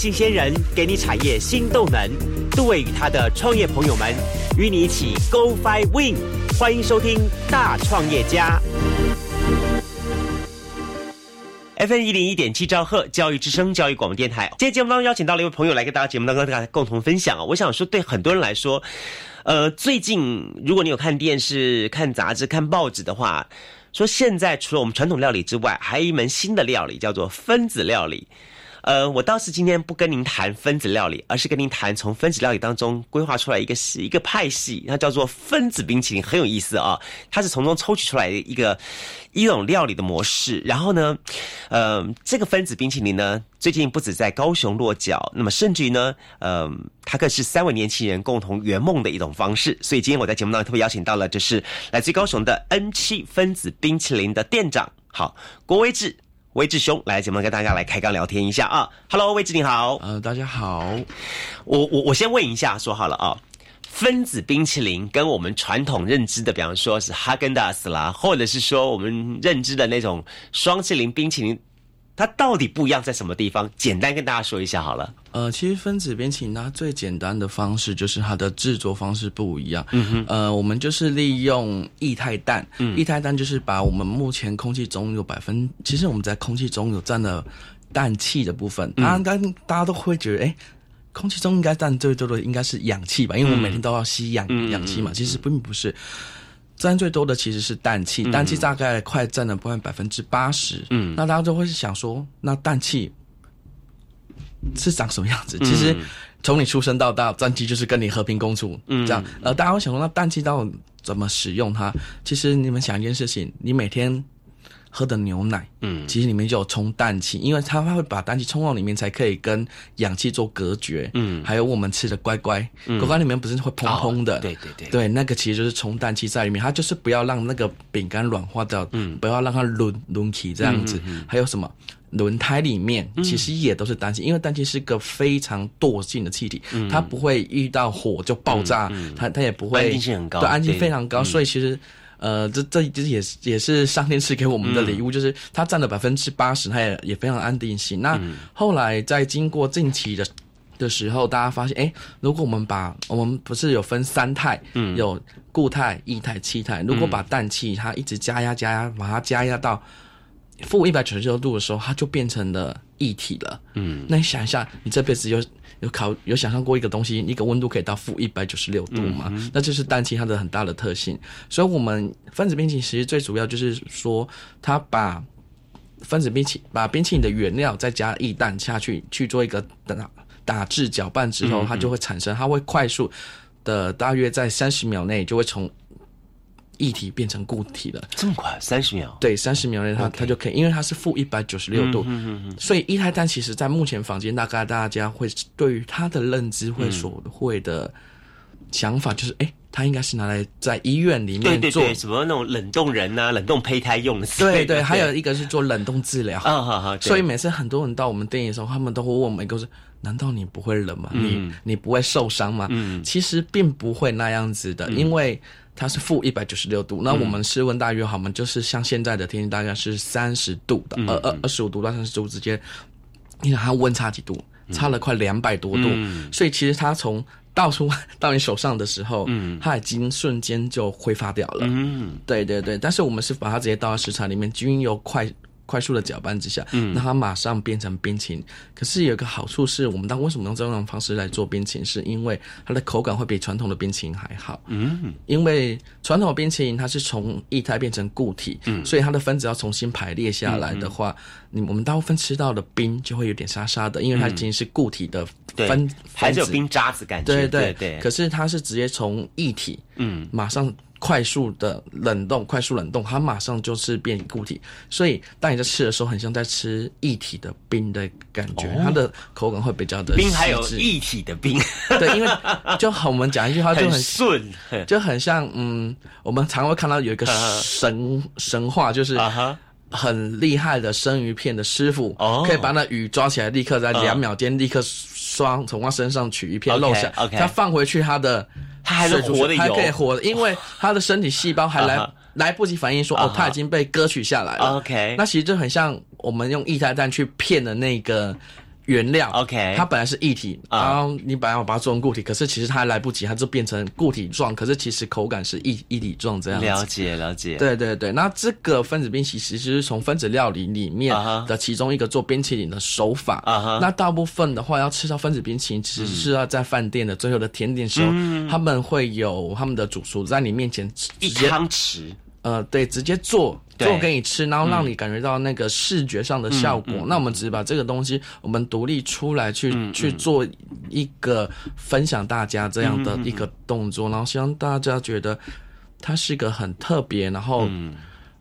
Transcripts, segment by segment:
新鲜人给你产业新动能。杜伟与他的创业朋友们与你一起 Go Fly Win。欢迎收听《大创业家》。F N 一零一点七兆赫教育之声教育广播电台。今天节目当中邀请到了一位朋友来跟大家节目当中大家共同分享啊。我想说，对很多人来说，呃，最近如果你有看电视、看杂志、看报纸的话，说现在除了我们传统料理之外，还有一门新的料理叫做分子料理。呃，我倒是今天不跟您谈分子料理，而是跟您谈从分子料理当中规划出来一个系一个派系，它叫做分子冰淇淋，很有意思啊。它是从中抽取出来一个一种料理的模式。然后呢，呃，这个分子冰淇淋呢，最近不止在高雄落脚，那么甚至于呢，呃，它更是三位年轻人共同圆梦的一种方式。所以今天我在节目当中特别邀请到了，就是来自高雄的 N 七分子冰淇淋的店长，好，郭威志。威志兄来节目跟大家来开刚聊天一下啊，Hello，威志你好，呃，大家好，我我我先问一下，说好了啊，分子冰淇淋跟我们传统认知的，比方说是哈根达斯啦，或者是说我们认知的那种双淇淋冰淇淋。它到底不一样在什么地方？简单跟大家说一下好了。呃，其实分子冰淇淋它最简单的方式就是它的制作方式不一样。嗯哼。呃，我们就是利用液态氮。嗯。液态氮就是把我们目前空气中有百分，其实我们在空气中有占了氮气的部分。当然，大家都会觉得，哎，空气中应该占最多的应该是氧气吧？因为我们每天都要吸氧氧气嘛。其实并不是。占最多的其实是氮气，氮气大概快占了不分百分之八十。嗯，那大家就会想说，那氮气是长什么样子？其实从你出生到大，氮气就是跟你和平共处。嗯，这样，呃，大家会想说，那氮气到底怎么使用它？其实你们想一件事情，你每天。喝的牛奶，嗯，其实里面就有充氮气，因为它会把氮气充到里面，才可以跟氧气做隔绝，嗯，还有我们吃的乖乖，嗯。乖乖里面不是会砰砰的，对对对，对，那个其实就是充氮气在里面，它就是不要让那个饼干软化掉，嗯，不要让它轮轮起这样子，还有什么？轮胎里面其实也都是氮气，因为氮气是个非常惰性的气体，它不会遇到火就爆炸，它它也不会安定性很高，对，安静非常高，所以其实。呃，这这其实也是也是上天赐给我们的礼物，就是它占了百分之八十，它也也非常安定性。那后来在经过近期的的时候，大家发现，哎，如果我们把我们不是有分三态，嗯，有固态、液态、气态，如果把氮气它一直加压加压，把它加压到负一百九十六度的时候，它就变成了液体了。嗯，那你想一下，你这辈子有。有考有想象过一个东西，一个温度可以到负一百九十六度嘛？那这是氮气它的很大的特性。所以，我们分子冰淇淋其实最主要就是说，它把分子冰淇把冰淇淋的原料再加液氮下去去做一个打打制搅拌之后，它就会产生，它会快速的，大约在三十秒内就会从。液体变成固体了，这么快？三十秒？对，三十秒内它它就可以，因为它是负一百九十六度，所以液态氮其实在目前房间大概大家会对于它的认知会所会的想法就是，哎，它应该是拿来在医院里面做什么那种冷冻人啊、冷冻胚胎用的。对对，还有一个是做冷冻治疗。啊好好。所以每次很多人到我们店的时候，他们都会问我们一个是。难道你不会冷吗？你你不会受伤吗？嗯其实并不会那样子的，因为它是负一百九十六度。那我们室温大约好嘛，就是像现在的天气大概是三十度的，二二二十五度到三十度之间。你看它温差几度？差了快两百多度。所以其实它从倒出 到你手上的时候，它已经瞬间就挥发掉了。嗯，对对对。但是我们是把它直接倒到食材里面，均油快。快速的搅拌之下，嗯，那它马上变成冰淇淋。可是有一个好处是，我们当为什么用这种方式来做冰淇淋？是因为它的口感会比传统的冰淇淋还好。嗯，因为传统的冰淇淋它是从液态变成固体，嗯，所以它的分子要重新排列下来的话，你我们大部分吃到的冰就会有点沙沙的，因为它已经是固体的分，还是有冰渣子感觉。对对对。可是它是直接从液体，嗯，马上。快速的冷冻，快速冷冻，它马上就是变固体，所以当你在吃的时候，很像在吃液体的冰的感觉，它的口感会比较的冰，还有液体的冰，对，因为就我们讲一句话就很顺，就很像嗯，我们常会看到有一个神神话，就是很厉害的生鱼片的师傅，可以把那鱼抓起来，立刻在两秒间立刻双从他身上取一片肉下，他放回去他的。它还是活的，还可以活的，因为他的身体细胞还来来不及反应，说哦，他已经被割取下来了。OK，那其实就很像我们用液态氮去骗的那个原料，OK，它本来是液体，然后你本来要把它做成固体，可是其实它还来不及，它就变成固体状，可是其实口感是液液体状这样子。了解了解。对对对，那这个分子冰淇淋其实是从分子料理里面的其中一个做冰淇淋的手法。那大部分的话要吃到分子冰淇淋，其实是要在饭店的最后的甜点时候，他们会有他们的主厨在你面前一汤匙。呃，对，直接做做给你吃，然后让你感觉到那个视觉上的效果。那我们只是把这个东西，我们独立出来去去做一个分享大家这样的一个动作，然后希望大家觉得它是一个很特别，然后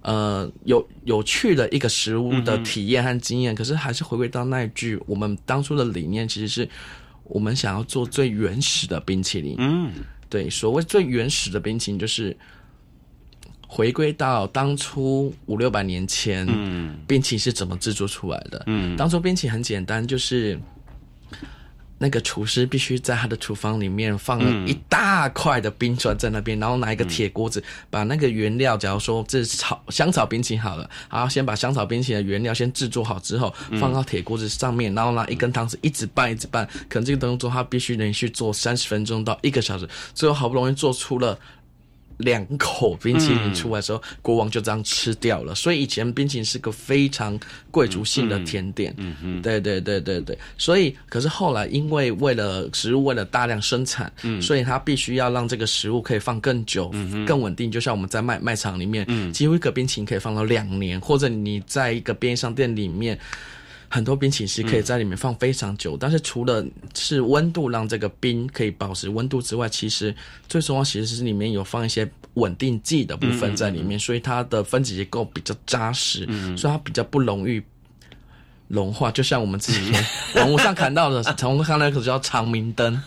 呃有有趣的一个食物的体验和经验。可是还是回归到那一句，我们当初的理念其实是我们想要做最原始的冰淇淋。嗯，对，所谓最原始的冰淇淋就是。回归到当初五六百年前，嗯，冰淇淋是怎么制作出来的？嗯，当初冰淇淋很简单，就是那个厨师必须在他的厨房里面放了一大块的冰砖在那边，然后拿一个铁锅子，把那个原料，假如说这是草香草冰淇淋好了，然后先把香草冰淇淋的原料先制作好之后，放到铁锅子上面，然后拿一根汤匙一直拌一直拌，可能这个动作他必须连续做三十分钟到一个小时，最后好不容易做出了。两口冰淇淋出来的时候，国王就这样吃掉了。所以以前冰淇淋是个非常贵族性的甜点。嗯嗯，对对对对对。所以，可是后来因为为了食物为了大量生产，嗯，所以它必须要让这个食物可以放更久、嗯更稳定。就像我们在卖卖场里面，嗯，几乎一个冰淇淋可以放到两年，或者你在一个便利商店里面。很多冰淇淋是可以在里面放非常久，但是除了是温度让这个冰可以保持温度之外，其实最重要其实是里面有放一些稳定剂的部分在里面，所以它的分子结构比较扎实，所以它比较不容易。融化，就像我们之前 网络上看到的，从看那个叫长明灯，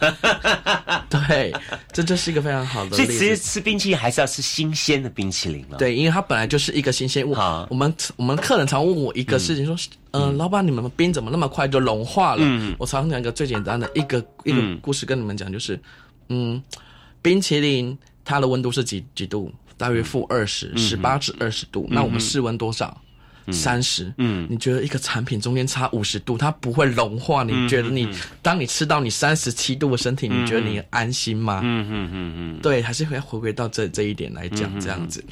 对，这就是一个非常好的。所以其实吃冰淇淋还是要吃新鲜的冰淇淋了。对，因为它本来就是一个新鲜物。我们我们客人常问我一个事情，说，嗯，老板，你们冰怎么那么快就融化了？嗯，我常讲一个最简单的一个一个故事跟你们讲，就是，嗯，冰淇淋它的温度是几几度？大约负二十，十八至二十度。那我们室温多少？三十，嗯，你觉得一个产品中间差五十度，它不会融化？你觉得你当你吃到你三十七度的身体，你觉得你安心吗？嗯嗯嗯嗯，对，还是会回归到这这一点来讲，这样子。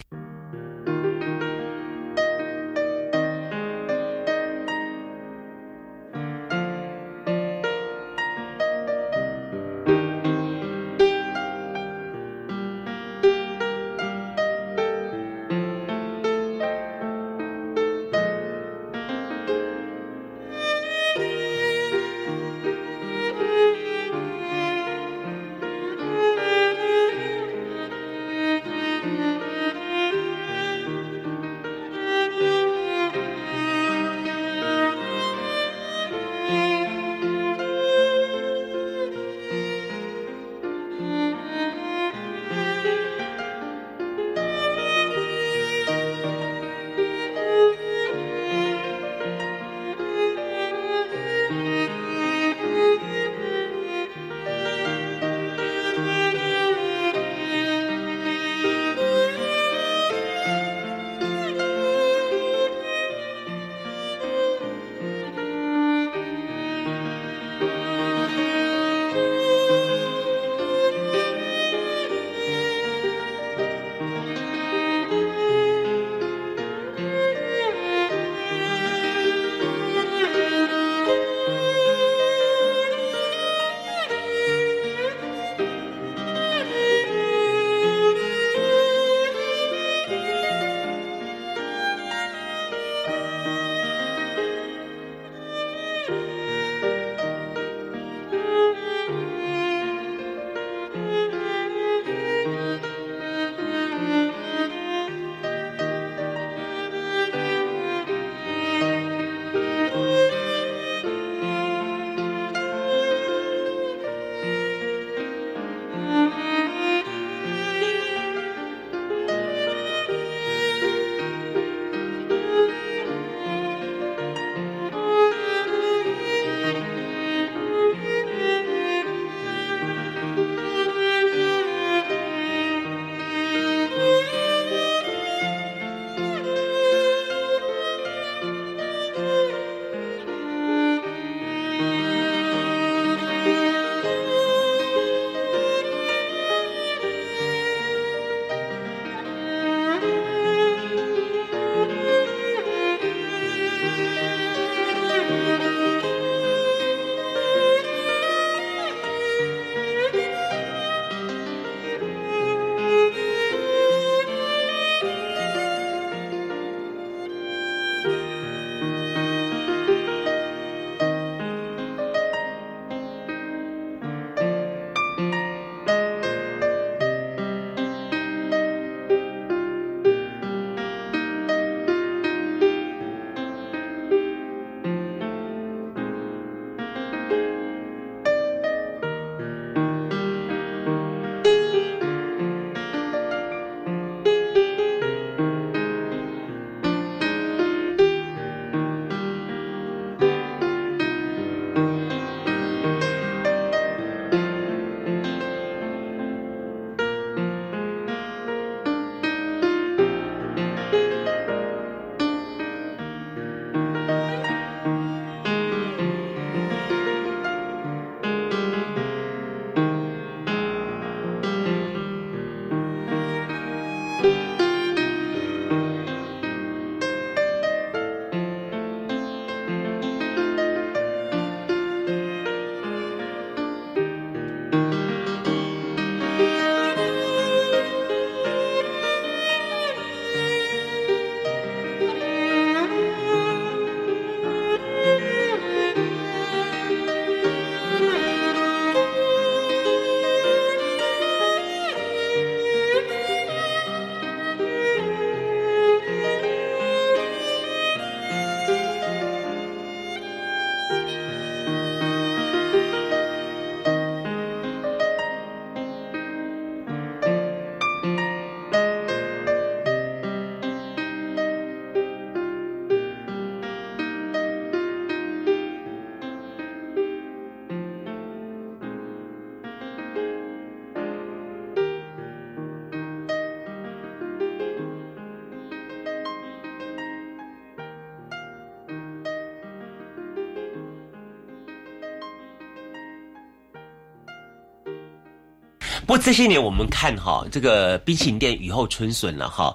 不过这些年我们看哈，这个冰淇淋店雨后春笋了哈。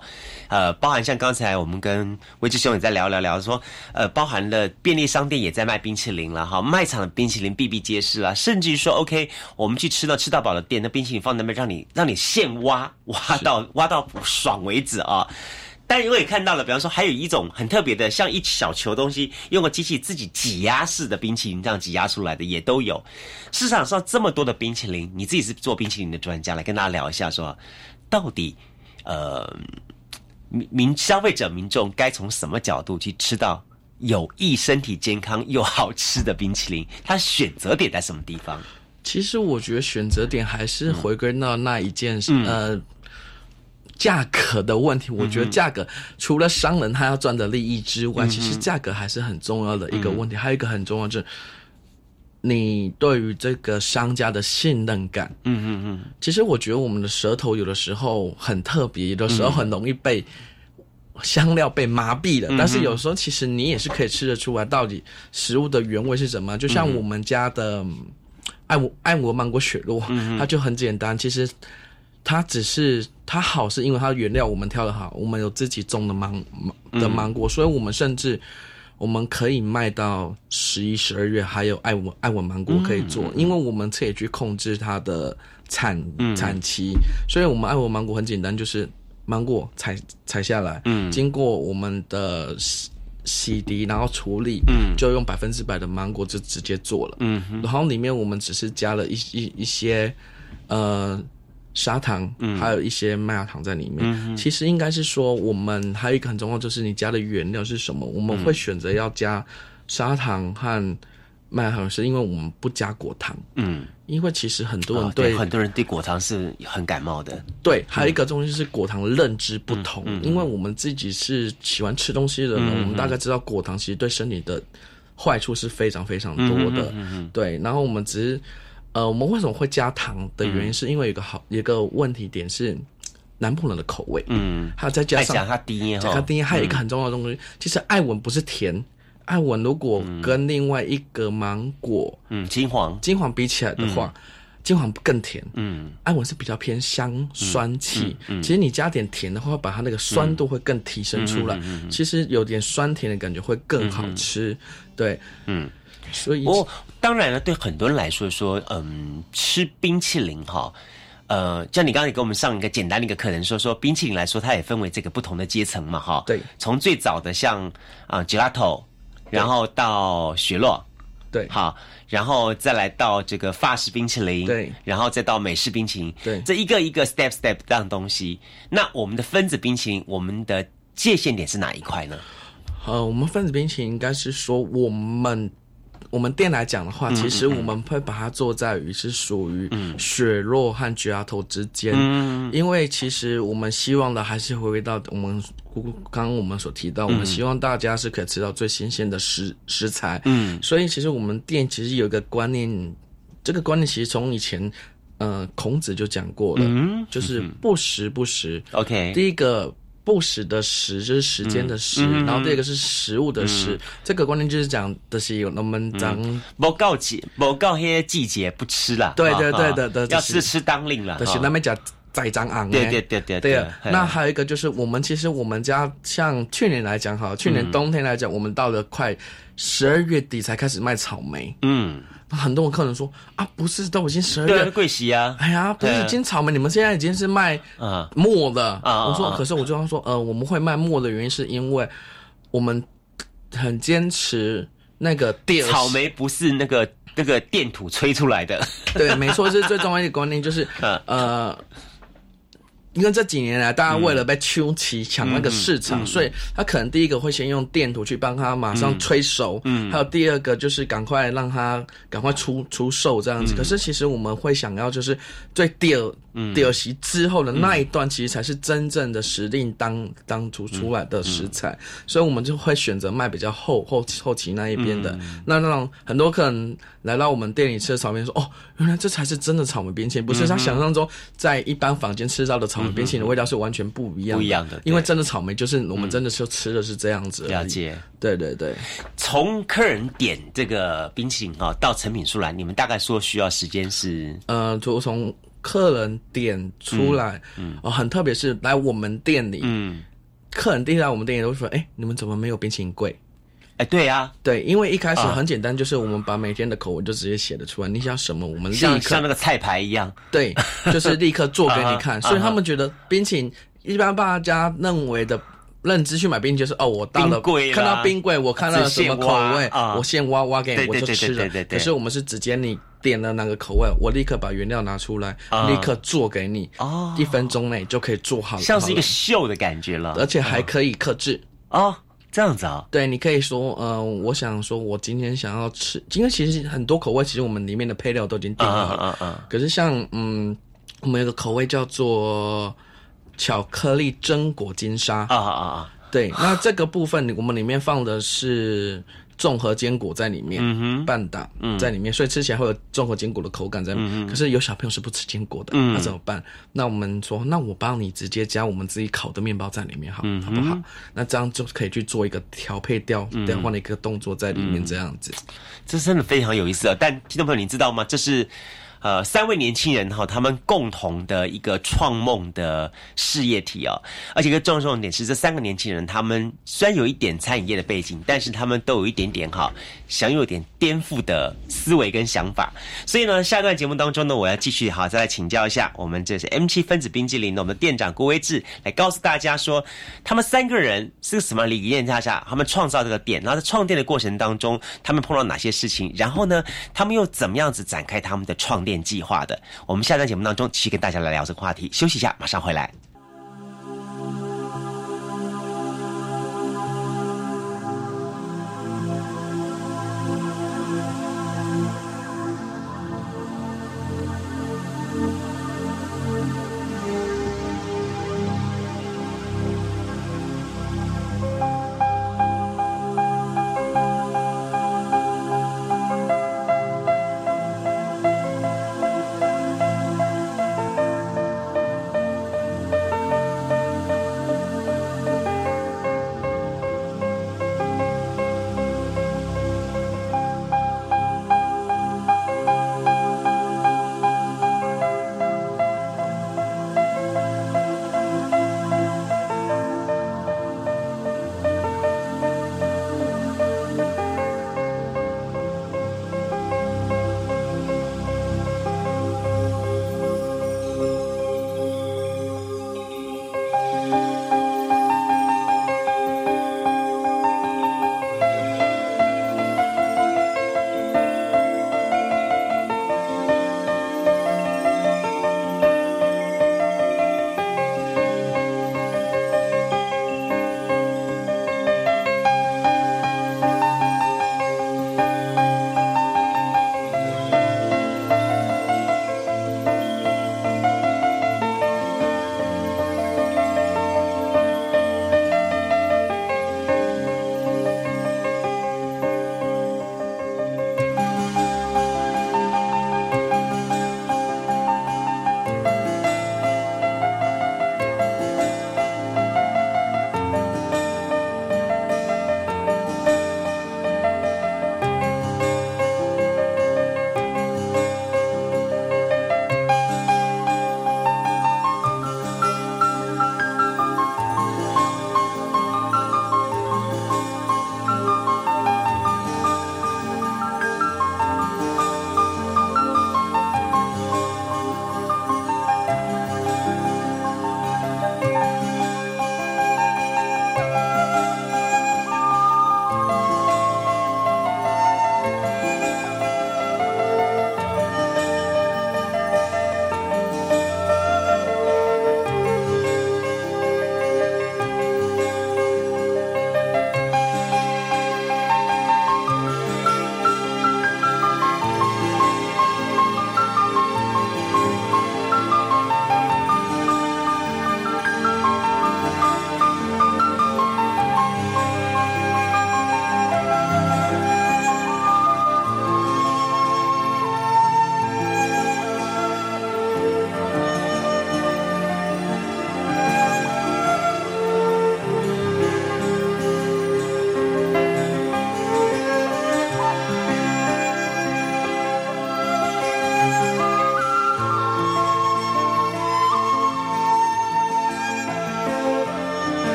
呃，包含像刚才我们跟魏志兄也在聊聊聊，说呃，包含了便利商店也在卖冰淇淋了哈，卖场的冰淇淋比比皆是啦，甚至于说 OK，我们去吃到吃到饱的店，那冰淇淋放那边让你让你现挖挖到挖到爽为止啊。但我也看到了，比方说还有一种很特别的，像一小球东西，用个机器自己挤压式的冰淇淋这样挤压出来的也都有。市场上这么多的冰淇淋，你自己是做冰淇淋的专家，来跟大家聊一下，说到底呃。民民消费者民众该从什么角度去吃到有益身体健康又好吃的冰淇淋？它选择点在什么地方？其实我觉得选择点还是回归到那一件事，呃，价格的问题。我觉得价格除了商人他要赚的利益之外，其实价格还是很重要的一个问题。还有一个很重要就是。你对于这个商家的信任感，嗯嗯嗯，其实我觉得我们的舌头有的时候很特别，有的时候很容易被香料被麻痹了。但是有时候其实你也是可以吃得出来，到底食物的原味是什么。就像我们家的爱我爱我芒果雪落，它就很简单。其实它只是它好，是因为它的原料我们挑的好，我们有自己种的芒的芒果，所以我们甚至。我们可以卖到十一、十二月，还有爱文爱文芒果可以做，因为我们可以去控制它的产产期，所以我们爱文芒果很简单，就是芒果采采下来，经过我们的洗洗涤，然后处理，就用百分之百的芒果就直接做了，然后里面我们只是加了一一一些呃。砂糖，嗯还有一些麦芽糖在里面。其实应该是说，我们还有一个很重要，就是你加的原料是什么。我们会选择要加砂糖和麦芽糖，是因为我们不加果糖。嗯，因为其实很多人对很多人对果糖是很感冒的。对，还有一个东西是果糖的认知不同。因为我们自己是喜欢吃东西的人，我们大概知道果糖其实对身体的坏处是非常非常多的。嗯对，然后我们只是。呃，我们为什么会加糖的原因，是因为有个好一个问题点是南普人的口味，嗯，还有再加上它低，它低，还有一个很重要的东西，其实艾文不是甜，艾文如果跟另外一个芒果，嗯，金黄，金黄比起来的话，金黄更甜，嗯，安文是比较偏香酸气，嗯其实你加点甜的话，把它那个酸度会更提升出来，其实有点酸甜的感觉会更好吃，对，嗯。所以，我当然了，对很多人来说，说嗯，吃冰淇淋哈，呃，像你刚才给我们上一个简单的一个课程，说说冰淇淋来说，它也分为这个不同的阶层嘛，哈，对，从最早的像啊 gelato，然后到雪落，对，好，然后再来到这个法式冰淇淋，对，然后再到美式冰淇淋，对，这一个一个 step step 这样东西，那我们的分子冰淇淋，我们的界限点是哪一块呢？呃，我们分子冰淇淋应该是说我们。我们店来讲的话，其实我们会把它做在于是属于雪落和焗牙头之间，嗯。因为其实我们希望的还是回归到我们刚刚我们所提到，我们希望大家是可以吃到最新鲜的食食材。嗯，所以其实我们店其实有一个观念，这个观念其实从以前呃孔子就讲过了，就是不时不食。OK，第一个。不时的食就是时间的时，然后第二个是食物的食，这个观念就是讲的是有那么脏，不告季，不告些季节不吃了，对对对的的，要吃吃当令了，就是那边讲栽赃昂，对对对对对。那还有一个就是我们其实我们家像去年来讲哈，去年冬天来讲，我们到了快十二月底才开始卖草莓，嗯。很多客人说啊，不是都已经十二月贵席啊？哎呀，不是已经草莓，你们现在已经是卖啊末的啊。我说，可是我就说，呃，我们会卖末的原因是因为我们很坚持那个电草莓不是那个那个电土吹出来的。对，没错，是最重要一个观念，就是 呃。因为这几年来，大家为了被秋奇抢那个市场，所以他可能第一个会先用电图去帮他马上催熟，嗯，还有第二个就是赶快让他赶快出出售这样子。可是其实我们会想要就是最第二。第二席之后的那一段，其实才是真正的时令当当初出来的食材，所以我们就会选择卖比较后后后期那一边的。那那种很多客人来到我们店里吃的草莓，说：“哦，原来这才是真的草莓冰淇淋，不是他想象中在一般房间吃到的草莓冰淇淋的味道是完全不一样。”不一样的，因为真的草莓就是我们真的是吃的是这样子。了解，对对对。从客人点这个冰淇淋啊到成品出来，你们大概说需要时间是？呃，就从。客人点出来，嗯，哦，很特别是来我们店里，嗯，客人第一来我们店里都说，哎，你们怎么没有冰淇淋柜？哎，对呀，对，因为一开始很简单，就是我们把每天的口味就直接写的出来，你想什么，我们立刻像那个菜牌一样，对，就是立刻做给你看，所以他们觉得冰淇淋一般大家认为的。认知去买冰就是哦，我到了看到冰柜，我看到什么口味，我现挖挖给你，我就吃了。可是我们是直接你点了哪个口味，我立刻把原料拿出来，立刻做给你，一分钟内就可以做好，像是一个秀的感觉了，而且还可以克制哦，这样子啊？对，你可以说，嗯，我想说，我今天想要吃，因为其实很多口味，其实我们里面的配料都已经定好了，嗯嗯。可是像嗯，我们有个口味叫做。巧克力榛果金沙啊啊啊！对，那这个部分我们里面放的是综合坚果在里面，嗯哼，半打在里面，所以吃起来会有综合坚果的口感在里面。可是有小朋友是不吃坚果的，那怎么办？那我们说，那我帮你直接加我们自己烤的面包在里面，好，好不好？那这样就可以去做一个调配调调换的一个动作在里面，这样子，这真的非常有意思啊！但听众朋友，你知道吗？这是。呃，三位年轻人哈，他们共同的一个创梦的事业体哦，而且一个重要重点是，这三个年轻人他们虽然有一点餐饮业的背景，但是他们都有一点点哈，想有点颠覆的思维跟想法。所以呢，下一段节目当中呢，我要继续哈，再来请教一下我们这是 M 七分子冰激凌的我们的店长郭威志，来告诉大家说，他们三个人是个什么理念下下，他们创造这个店，然后在创店的过程当中，他们碰到哪些事情，然后呢，他们又怎么样子展开他们的创店。计划的，我们下段节目当中继续跟大家来聊这个话题。休息一下，马上回来。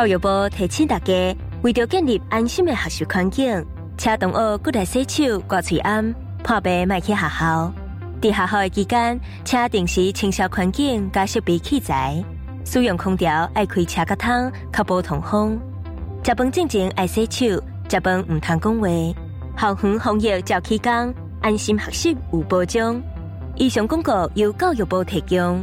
教育部提醒大家，为着建立安心的学习环境，请同学过来洗手、刮嘴安，破病卖去学校。在学校的期间，请定时清扫环境、加设备器材。使用空调爱开车甲窗，确保通风。食饭之前爱洗手，食饭唔通讲话。校园防疫照起工，安心学习有保障。以上广告由教育部提供。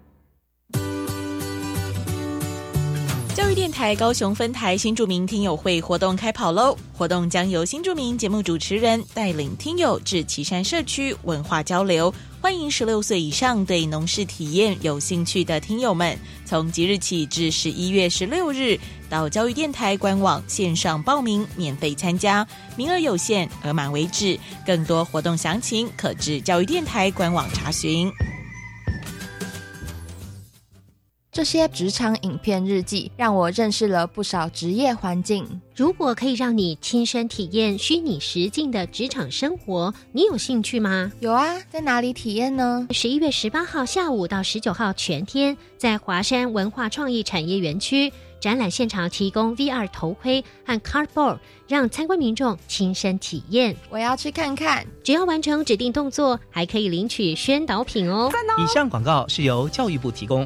教育电台高雄分台新著名听友会活动开跑喽！活动将由新著名节目主持人带领听友至岐山社区文化交流，欢迎十六岁以上对农事体验有兴趣的听友们，从即日起至十一月十六日，到教育电台官网线上报名，免费参加，名额有限，额满为止。更多活动详情可至教育电台官网查询。这些职场影片日记让我认识了不少职业环境。如果可以让你亲身体验虚拟实境的职场生活，你有兴趣吗？有啊，在哪里体验呢？十一月十八号下午到十九号全天，在华山文化创意产业园区展览现场提供 VR 头盔和 Cardboard，让参观民众亲身体验。我要去看看。只要完成指定动作，还可以领取宣导品哦。以上广告是由教育部提供。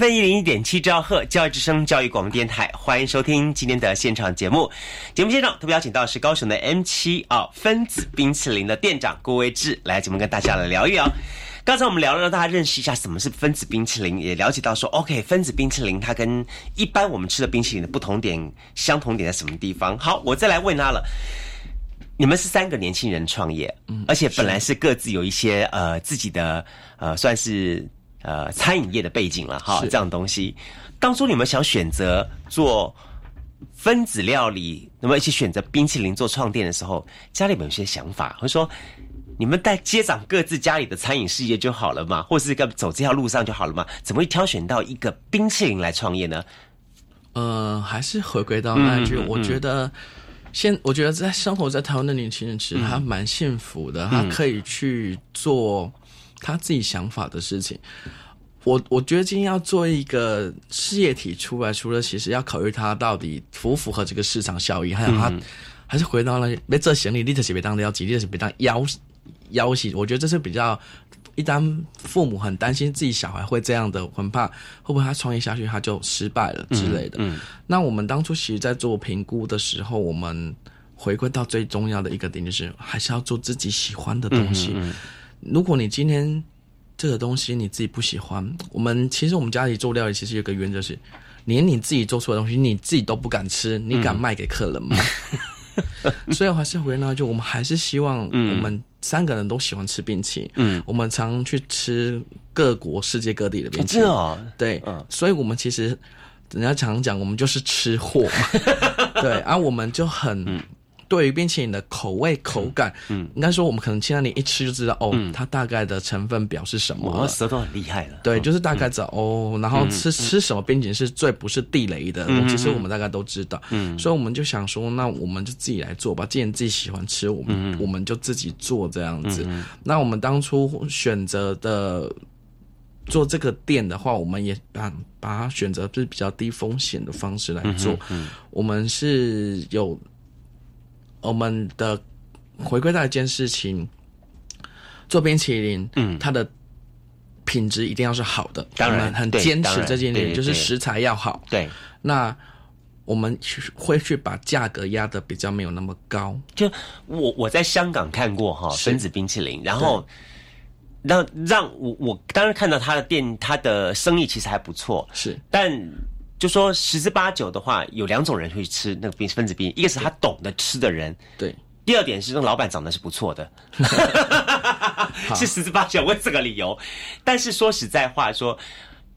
FM 一零一点七兆赫教育之声教育广播电台，欢迎收听今天的现场节目。节目现场特别邀请到是高雄的 M 七啊分子冰淇淋的店长郭威志来节目跟大家来聊一聊。刚才我们聊了，让大家认识一下什么是分子冰淇淋，也了解到说，OK，分子冰淇淋它跟一般我们吃的冰淇淋的不同点、相同点在什么地方？好，我再来问他了。你们是三个年轻人创业，嗯，而且本来是各自有一些呃自己的呃算是呃餐饮业的背景了哈，这样东西。当初你们想选择做分子料理，那么一起选择冰淇淋做创店的时候，家里面有些想法，会说你们带接掌各自家里的餐饮事业就好了嘛，或是个走这条路上就好了嘛？怎么会挑选到一个冰淇淋来创业呢？呃，还是回归到那句，我觉得。现我觉得在生活在台湾的年轻人其实还蛮幸福的，他可以去做他自己想法的事情。我我觉得今天要做一个事业体出来，除了其实要考虑它到底符不符合这个市场效益，还有他还是回到了别这行李，立特是别当的要急，立特是别当要要挟。我觉得这是比较。一旦父母很担心自己小孩会这样的，很怕会不会他创业下去他就失败了之类的。嗯，那我们当初其实，在做评估的时候，我们回归到最重要的一个点，就是还是要做自己喜欢的东西。如果你今天这个东西你自己不喜欢，我们其实我们家里做料理，其实有个原则是，连你自己做出的东西你自己都不敢吃，你敢卖给客人吗？所以还是回到，就我们还是希望我们三个人都喜欢吃冰淇淋。嗯，我们常去吃各国世界各地的冰淇淋。对，所以我们其实人家常讲，我们就是吃货嘛。对，而我们就很。对于冰淇淋的口味口感，嗯，应该说我们可能现在你一吃就知道哦，它大概的成分表是什么。我舌头很厉害了。对，就是大概知道哦，然后吃吃什么冰淇淋是最不是地雷的，其实我们大概都知道。嗯，所以我们就想说，那我们就自己来做吧。既然自己喜欢吃，我们我们就自己做这样子。那我们当初选择的做这个店的话，我们也把把它选择是比较低风险的方式来做。我们是有。我们的回归到一件事情，做冰淇淋，嗯，它的品质一定要是好的，当然很坚持这件事情，就是食材要好。对，那我们会去把价格压的比较没有那么高。就我我在香港看过哈分子冰淇淋，然后让让我我当然看到他的店，他的生意其实还不错，是，但。就说十之八九的话，有两种人会吃那个冰分子冰，一个是他懂得吃的人，对；第二点是那老板长得是不错的，是十之八九为这个理由。但是说实在话，说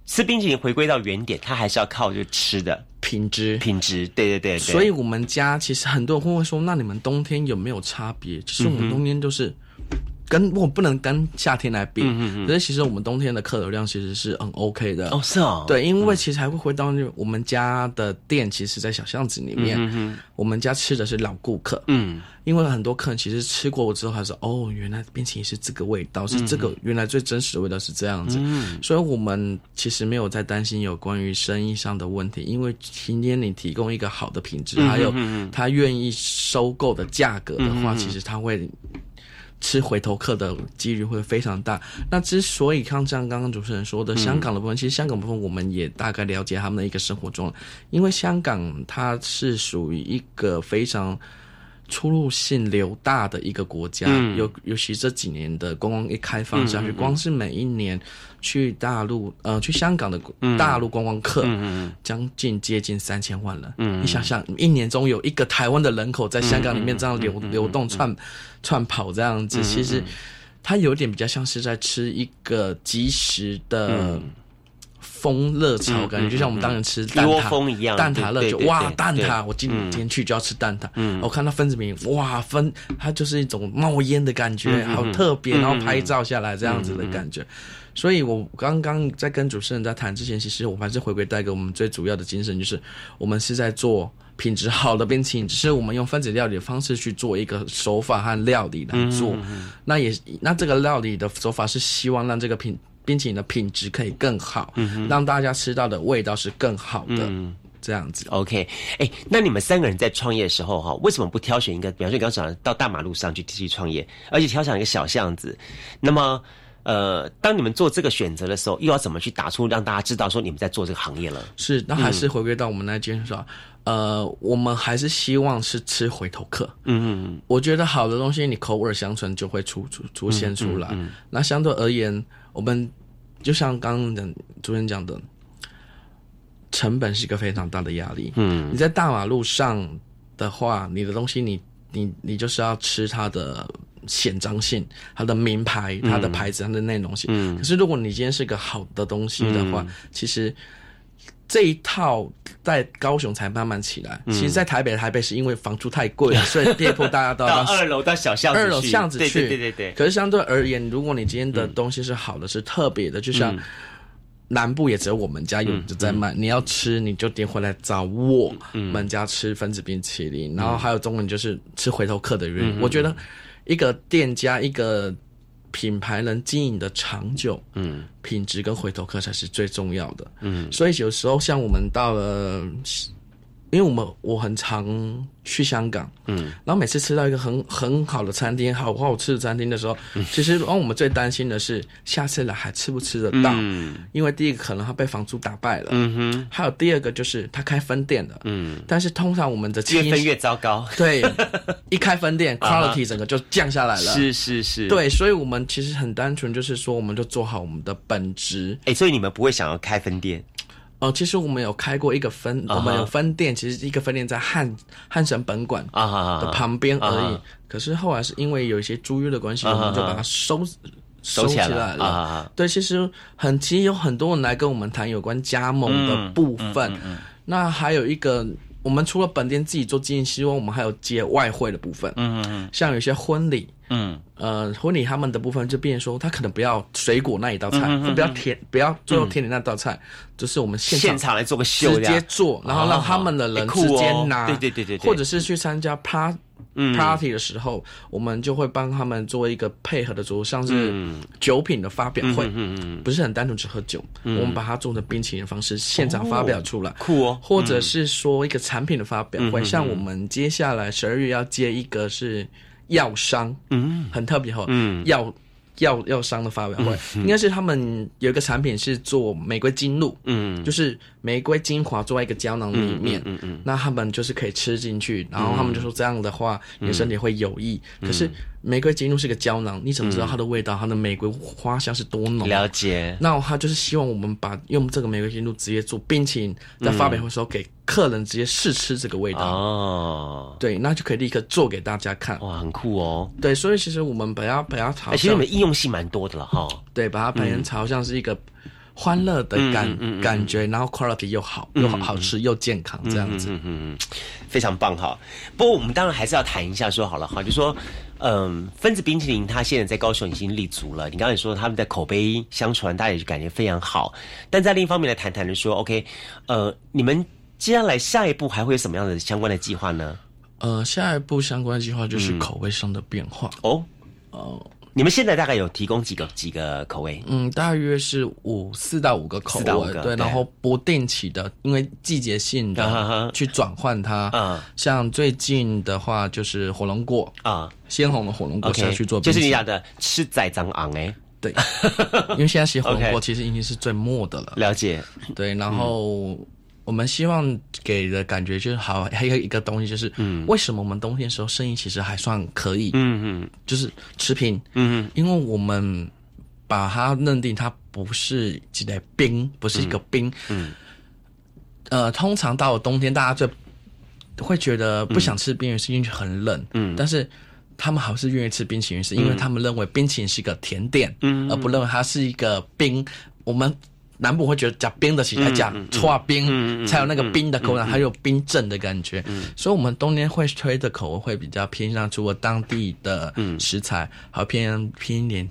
吃冰淇淋回归到原点，它还是要靠就吃的品质，品质，对对对。所以我们家其实很多人会问说，那你们冬天有没有差别？其实我们冬天都是。跟我不能跟夏天来比，可是其实我们冬天的客流量其实是很 OK 的。哦，是哦，对，因为其实还会回到我们家的店，其实，在小巷子里面，我们家吃的是老顾客，嗯，因为很多客人其实吃过之后，他说哦，原来冰淇淋是这个味道，是这个原来最真实的味道是这样子，所以我们其实没有在担心有关于生意上的问题，因为今天你提供一个好的品质，还有他愿意收购的价格的话，其实他会。吃回头客的几率会非常大。那之所以像像刚刚主持人说的，香港的部分，其实香港部分我们也大概了解他们的一个生活中，因为香港它是属于一个非常。出入性流大的一个国家，尤尤其这几年的观光一开放下去，光是每一年去大陆呃去香港的大陆观光客，将近接近三千万人。你想想，一年中有一个台湾的人口在香港里面这样流流动窜窜跑这样子，其实它有点比较像是在吃一个即时的。风热潮感觉就像我们当年吃蛋挞一样，蛋挞热就哇蛋挞，我今天去就要吃蛋挞。嗯，我看到分子饼哇分，它就是一种冒烟的感觉，好特别，然后拍照下来这样子的感觉。所以我刚刚在跟主持人在谈之前，其实我还是回归带给我们最主要的精神，就是我们是在做品质好的冰淇淋，只是我们用分子料理的方式去做一个手法和料理来做。那也那这个料理的手法是希望让这个品。冰淇淋的品质可以更好，让大家吃到的味道是更好的，这样子。OK，哎，那你们三个人在创业的时候哈，为什么不挑选一个？比方说，你刚讲到大马路上去继续创业，而且挑选一个小巷子，那么呃，当你们做这个选择的时候，又要怎么去打出让大家知道说你们在做这个行业了？是，那还是回归到我们那件事呃，我们还是希望是吃回头客。嗯嗯嗯。我觉得好的东西，你口耳相传就会出出出现出来。那相对而言，我们就像刚刚的主任讲的，成本是一个非常大的压力。嗯。你在大马路上的话，你的东西，你你你就是要吃它的显彰性、它的名牌、它的牌子、它的内容性。嗯。可是如果你今天是一个好的东西的话，其实。这一套在高雄才慢慢起来，其实，在台北台北是因为房租太贵了，所以店铺大家都要到二楼到小巷二楼巷子去。对对对对。可是相对而言，如果你今天的东西是好的，是特别的，就像南部也只有我们家有在卖。你要吃，你就点回来找我们家吃分子冰淇淋。然后还有中文就是吃回头客的原因。我觉得一个店家一个。品牌能经营的长久，嗯，品质跟回头客才是最重要的，嗯，所以有时候像我们到了。因为我们我很常去香港，嗯，然后每次吃到一个很很好的餐厅，好好吃的餐厅的时候，其实让我们最担心的是下次来还吃不吃得到，嗯，因为第一个可能他被房租打败了，嗯哼，还有第二个就是他开分店了，嗯，但是通常我们的越分越糟糕，对，一开分店 quality 整个就降下来了，是是是，对，所以我们其实很单纯，就是说我们就做好我们的本职，哎，所以你们不会想要开分店。哦，其实我们有开过一个分，我们有分店，其实一个分店在汉汉神本馆的旁边而已。可是后来是因为有一些租约的关系，我们就把它收收起来了。对，其实很，其实有很多人来跟我们谈有关加盟的部分。那还有一个，我们除了本店自己做经营，希望我们还有接外汇的部分。嗯嗯嗯，像有些婚礼。嗯，呃，婚礼他们的部分就变说，他可能不要水果那一道菜，不要甜，不要最后甜点那道菜，就是我们现现场来做个秀，直接做，然后让他们的人直接拿，对对对对，或者是去参加 party party 的时候，我们就会帮他们做一个配合的桌，像是酒品的发表会，嗯嗯，不是很单纯只喝酒，我们把它做成冰淇淋方式现场发表出来，酷哦，或者是说一个产品的发表会，像我们接下来十二月要接一个是。药商，嗯，很特别哈，嗯，药药药商的发表会，应该是他们有一个产品是做玫瑰金露，嗯，就是玫瑰精华做在一个胶囊里面，嗯嗯，那他们就是可以吃进去，然后他们就说这样的话，你的身体会有益，可是。玫瑰精露是个胶囊，你怎么知道它的味道？它的玫瑰花香是多浓？了解。那他就是希望我们把用这个玫瑰精露直接做冰淇淋，在发表会时候给客人直接试吃这个味道。哦，对，那就可以立刻做给大家看。哇，很酷哦。对，所以其实我们把它把它炒，其实我们应用性蛮多的了哈。对，把它扮演朝像是一个欢乐的感感觉，然后 quality 又好，又好好吃又健康这样子。嗯嗯，非常棒哈。不过我们当然还是要谈一下，说好了哈，就说。嗯，分子冰淇淋它现在在高雄已经立足了。你刚才说他们的口碑相传，大家也就感觉非常好。但在另一方面来谈谈的说，OK，呃，你们接下来下一步还会有什么样的相关的计划呢？呃，下一步相关计划就是口味上的变化哦，哦。你们现在大概有提供几个几个口味？嗯，大约是五四到五个口味，对，然后不定期的，因为季节性的去转换它。嗯，像最近的话就是火龙果啊，鲜红的火龙果下去做，就是你讲的吃仔长昂哎，对，因为现在写火龙果其实已经是最末的了。了解，对，然后。我们希望给的感觉就是好，还有一个东西就是，嗯为什么我们冬天的时候生意其实还算可以？嗯嗯，就是持平。嗯嗯，因为我们把它认定它不是几袋冰，不是一个冰。嗯。呃，通常到了冬天，大家最会觉得不想吃冰，原是因为很冷。嗯。但是他们还是愿意吃冰淇淋，是因为他们认为冰淇淋是一个甜点，嗯，而不认为它是一个冰。我们。南部会觉得加冰的起来加搓冰，才有那个冰的口感，还有冰镇的感觉。所以，我们冬天会推的口味会比较偏向除了当地的食材，还偏偏一点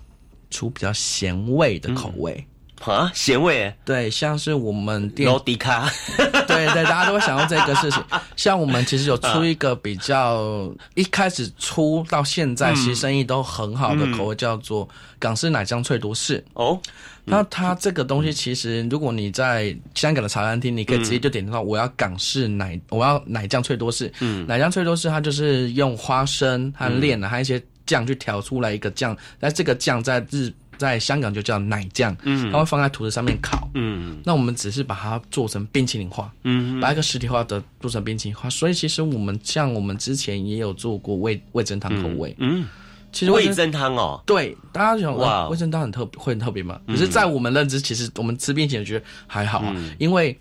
出比较咸味的口味。啊，咸味？对，像是我们店罗迪卡，对对，大家都会想到这个事情。像我们其实有出一个比较一开始出到现在，其实生意都很好的口味，叫做港式奶酱脆多士。哦。那它这个东西其实，如果你在香港的茶餐厅，你可以直接就点到我要港式奶，我要奶酱脆多士。嗯，奶酱脆多士它就是用花生和炼的，还有一些酱去调出来一个酱，那这个酱在日。在香港就叫奶酱，嗯，它会放在吐司上面烤，嗯，那我们只是把它做成冰淇淋化，嗯，把一个实体化的做成冰淇淋化，所以其实我们像我们之前也有做过味味增汤口味，嗯，其实味增汤哦，对，大家想哇，味增汤很特会很特别嘛，可是，在我们认知，其实我们吃冰淇淋觉得还好啊，因为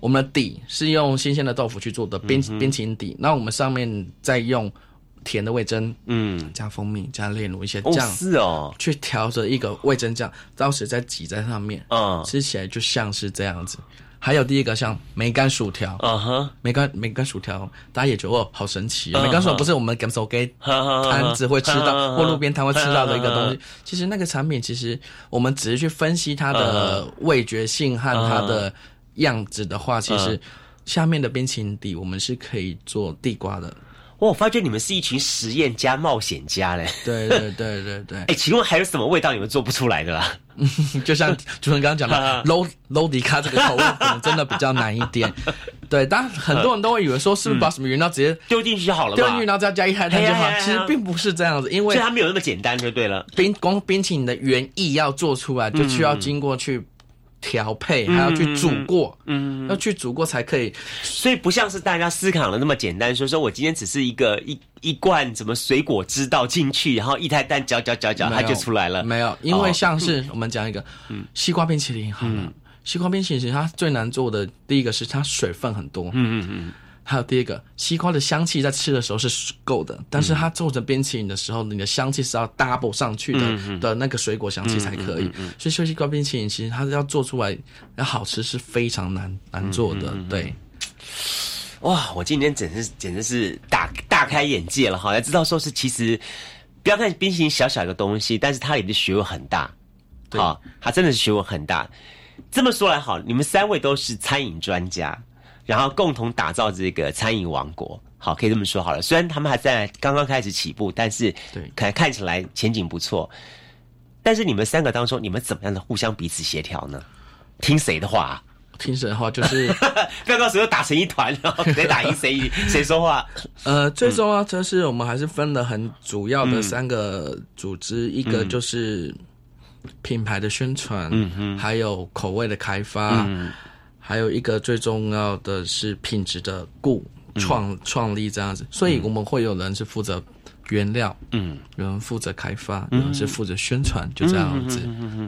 我们的底是用新鲜的豆腐去做的冰冰淇淋底，那我们上面再用。甜的味增，嗯，加蜂蜜，加炼乳一些酱，是哦，去调着一个味增酱，到时再挤在上面，嗯，吃起来就像是这样子。还有第一个像梅干薯条，啊哈，梅干梅干薯条，大家也觉得哦，好神奇。梅干薯条不是我们 g a m s o 给摊子会吃到，或路边摊会吃到的一个东西。其实那个产品，其实我们只是去分析它的味觉性和它的样子的话，其实下面的冰淇淋底我们是可以做地瓜的。我发觉你们是一群实验家、冒险家嘞！对对对对对。哎，请问还有什么味道你们做不出来的啦？就像 主持人刚刚讲的，low low 迪卡这个口味可能真的比较难一点。对，当然很多人都会以为说，是不是把什么原料直接丢进去就好了？丢进去然后再加一海苔就好。其实并不是这样子，因为它没有那么简单，就对了。冰光冰淇淋的原意要做出来，就需要经过去。调配还要去煮过，嗯，要去煮过才可以，所以不像是大家思考的那么简单。说说我今天只是一个一一罐什么水果汁倒进去，然后一台蛋搅搅搅搅，它就出来了。没有，因为像是我们讲一个，嗯，西瓜冰淇淋，好了，西瓜冰淇淋它最难做的第一个是它水分很多，嗯嗯嗯。还有第二个，西瓜的香气在吃的时候是够的，但是它做成冰淇淋的时候，你的香气是要 double 上去的的那个水果香气才可以。所以，西瓜冰淇淋其实它要做出来要好吃是非常难难做的。对，哇，我今天简直简直是大大开眼界了哈！才知道说是其实不要看冰淇淋小小一个东西，但是它里的学问很大。好，它真的是学问很大。这么说来好，你们三位都是餐饮专家。然后共同打造这个餐饮王国，好，可以这么说好了。虽然他们还在刚刚开始起步，但是对，看看起来前景不错。但是你们三个当中，你们怎么样的互相彼此协调呢？听谁的话？听谁的话？就是 不要到时候打成一团，然后谁打赢谁 谁说话。呃，最重要就是我们还是分了很主要的三个组织，一个就是品牌的宣传，嗯嗯，还有口味的开发。还有一个最重要的是品质的固创创立这样子，所以我们会有人是负责原料，嗯，有人负责开发，有人是负责宣传，就这样子。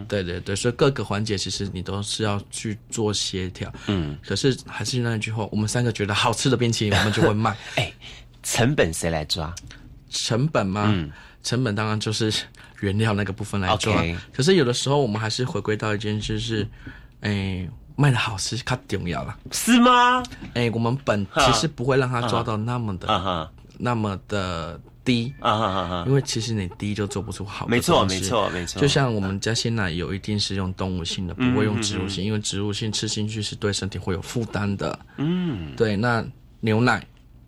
对对对，所以各个环节其实你都是要去做协调。嗯，可是还是那句话，我们三个觉得好吃的冰淇淋，我们就会卖。哎，成本谁来抓？成本吗？成本当然就是原料那个部分来抓。可是有的时候我们还是回归到一件事是，哎。卖的好是它重要了，是吗？哎，我们本其实不会让它抓到那么的，那么的低啊，因为其实你低就做不出好。没错，没错，没错。就像我们家鲜奶油一定是用动物性的，不会用植物性，因为植物性吃进去是对身体会有负担的。嗯，对。那牛奶，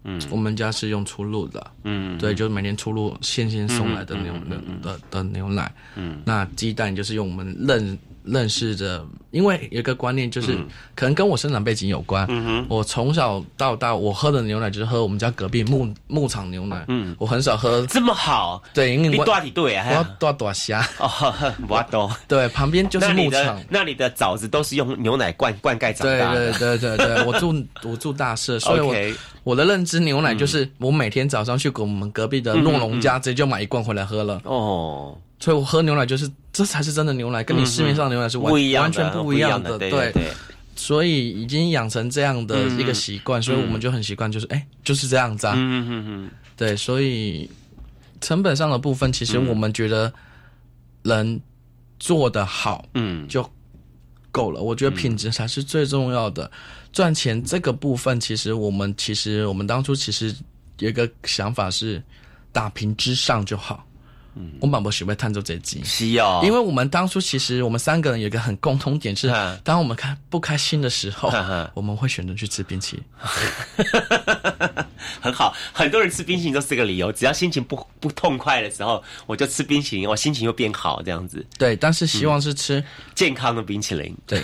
嗯，我们家是用出露的，嗯，对，就是每年出露现鲜送来的牛的的牛奶。嗯，那鸡蛋就是用我们认。认识的，因为有一个观念就是，可能跟我生长背景有关。我从小到大，我喝的牛奶就是喝我们家隔壁牧牧场牛奶。嗯，我很少喝这么好。对，因为你多几对啊？我要多多虾。哦，我多。对，旁边就是牧场。那里的枣子都是用牛奶灌灌溉长大的。对对对对，我住我住大社，所以我我的认知牛奶就是我每天早上去给我们隔壁的诺龙家直接就买一罐回来喝了。哦。所以我喝牛奶就是，这才是真的牛奶，跟你市面上牛奶是完完全不一样的。对，所以已经养成这样的一个习惯，所以我们就很习惯，就是哎，就是这样子啊。嗯嗯嗯。对，所以成本上的部分，其实我们觉得人做的好，嗯，就够了。我觉得品质才是最重要的。赚钱这个部分，其实我们其实我们当初其实有一个想法是打平之上就好。我满不喜欢探究这集，需要，因为我们当初其实我们三个人有一个很共同点是，当我们开不开心的时候，我们会选择去吃冰淇淋。很好，很多人吃冰淇淋都是个理由，只要心情不不痛快的时候，我就吃冰淇淋，我心情又变好，这样子。对，但是希望是吃健康的冰淇淋。对，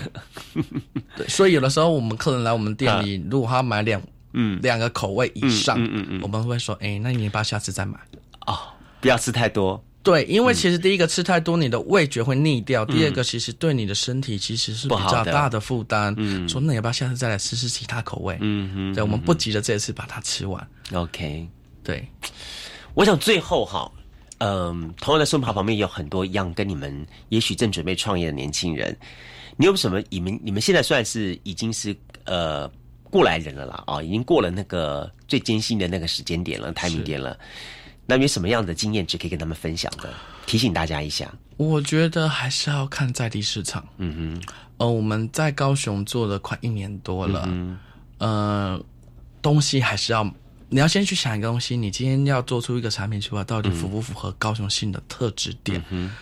对，所以有的时候我们客人来我们店里，如果他买两嗯两个口味以上，嗯嗯嗯，我们会说，哎，那你把下次再买哦。不要吃太多，对，因为其实第一个吃太多，你的味觉会腻掉；第二个，其实对你的身体其实是比较大的负担。嗯，说那要不要下次再来试试其他口味？嗯哼，对，我们不急着这次把它吃完。OK，对，我想最后哈，嗯，同样的生跑旁边有很多一样跟你们，也许正准备创业的年轻人，你有什么？你们你们现在算是已经是呃过来人了啦，啊，已经过了那个最艰辛的那个时间点了，台明点了。那有什么样的经验值可以跟他们分享的？提醒大家一下。我觉得还是要看在地市场。嗯哼。呃，我们在高雄做了快一年多了。嗯。呃，东西还是要，你要先去想一个东西，你今天要做出一个产品出来，到底符不符合高雄性的特质点？嗯。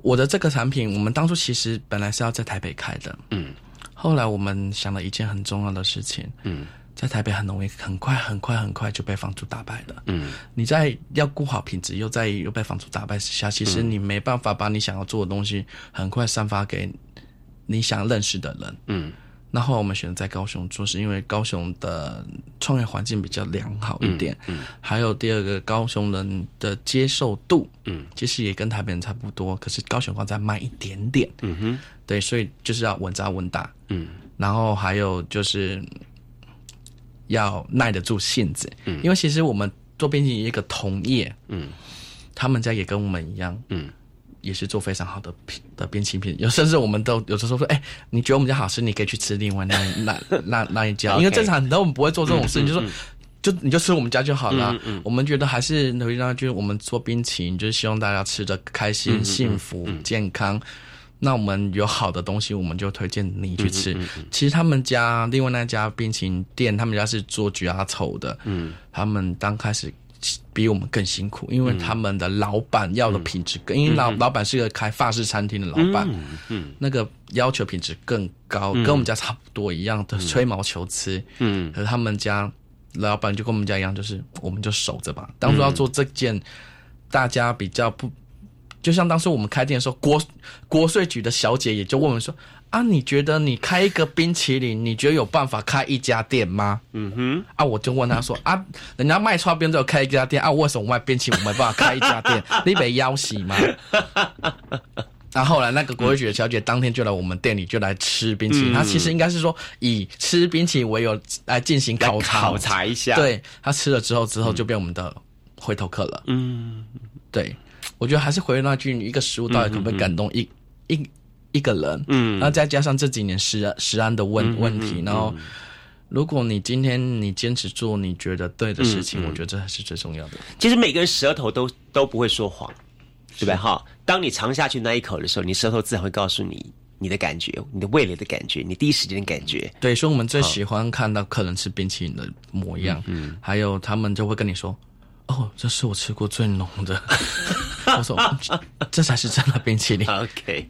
我的这个产品，我们当初其实本来是要在台北开的。嗯。后来我们想了一件很重要的事情。嗯。在台北很容易，很快很快很快就被房租打败了。嗯，你在要顾好品质，又在又被房租打败之下，其实你没办法把你想要做的东西很快散发给你想认识的人。嗯，那后来我们选择在高雄做，是因为高雄的创业环境比较良好一点。嗯，还有第二个，高雄人的接受度，嗯，其实也跟台北人差不多，可是高雄光再慢一点点。嗯哼，对，所以就是要稳扎稳打。嗯，然后还有就是。要耐得住性子，嗯，因为其实我们做冰淇淋一个同业，嗯，他们家也跟我们一样，嗯，也是做非常好的品的冰淇淋，有甚至我们都有的时候说，哎，你觉得我们家好吃，你可以去吃另外那 那那那一家，因为正常很多我们不会做这种事情，就说就你就吃我们家就好了，嗯，我们觉得还是回到就是我们做冰淇淋，就是希望大家吃的开心、幸福、健康。那我们有好的东西，我们就推荐你去吃。其实他们家另外那家冰淇淋店，他们家是做焗鸭丑的。嗯，他们刚开始比我们更辛苦，因为他们的老板要的品质更，因为老老板是一个开法式餐厅的老板，嗯，那个要求品质更高，跟我们家差不多一样的吹毛求疵。嗯，可是他们家老板就跟我们家一样，就是我们就守着吧。当初要做这件，大家比较不。就像当时我们开店的时候，国国税局的小姐也就问我们说：“啊，你觉得你开一个冰淇淋，你觉得有办法开一家店吗？”嗯哼，啊，我就问他说：“啊，人家卖串冰都有开一家店，啊，为什么卖冰淇淋没办法开一家店？你被要挟吗？” 然后后来那个国税局的小姐当天就来我们店里就来吃冰淇淋，她其实应该是说以吃冰淇淋为由来进行考察考察一下。对，她吃了之后之后就变我们的回头客了。嗯，对。我觉得还是回那句，一个食物到底可不可以感动一一一个人？嗯，然后再加上这几年食食安的问问题，然后如果你今天你坚持做你觉得对的事情，我觉得这才是最重要的。其实每个人舌头都都不会说谎，对不对？哈，当你尝下去那一口的时候，你舌头自然会告诉你你的感觉，你的味蕾的感觉，你第一时间的感觉。对，所以我们最喜欢看到客人吃冰淇淋的模样，嗯，还有他们就会跟你说。哦，这是我吃过最浓的。这才是真的冰淇淋。OK，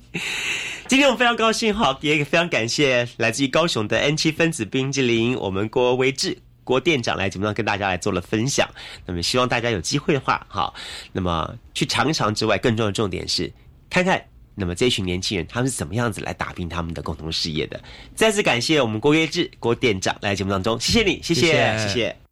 今天我们非常高兴哈，也非常感谢来自于高雄的 N 七分子冰淇淋，我们郭威志郭店长来节目上跟大家来做了分享。那么希望大家有机会的话，哈，那么去尝一尝之外，更重要的重点是看看，那么这群年轻人他们是怎么样子来打拼他们的共同事业的。再次感谢我们郭维志郭店长来节目当中，谢谢你，谢谢，谢谢。